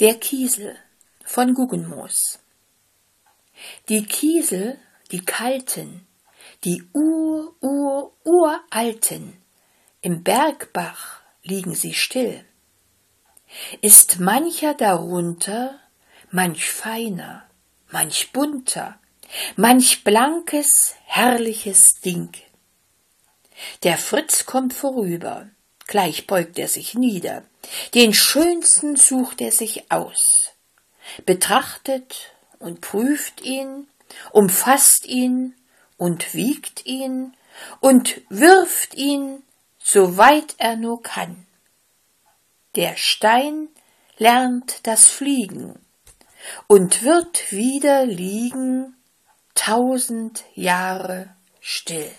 Der Kiesel von Guggenmoos Die Kiesel, die kalten, die ur, ur, uralten, im Bergbach liegen sie still. Ist mancher darunter, manch feiner, manch bunter, manch blankes, herrliches Ding. Der Fritz kommt vorüber, gleich beugt er sich nieder, den schönsten sucht er sich aus, betrachtet und prüft ihn, umfasst ihn und wiegt ihn und wirft ihn, so weit er nur kann. Der Stein lernt das Fliegen und wird wieder liegen tausend Jahre still.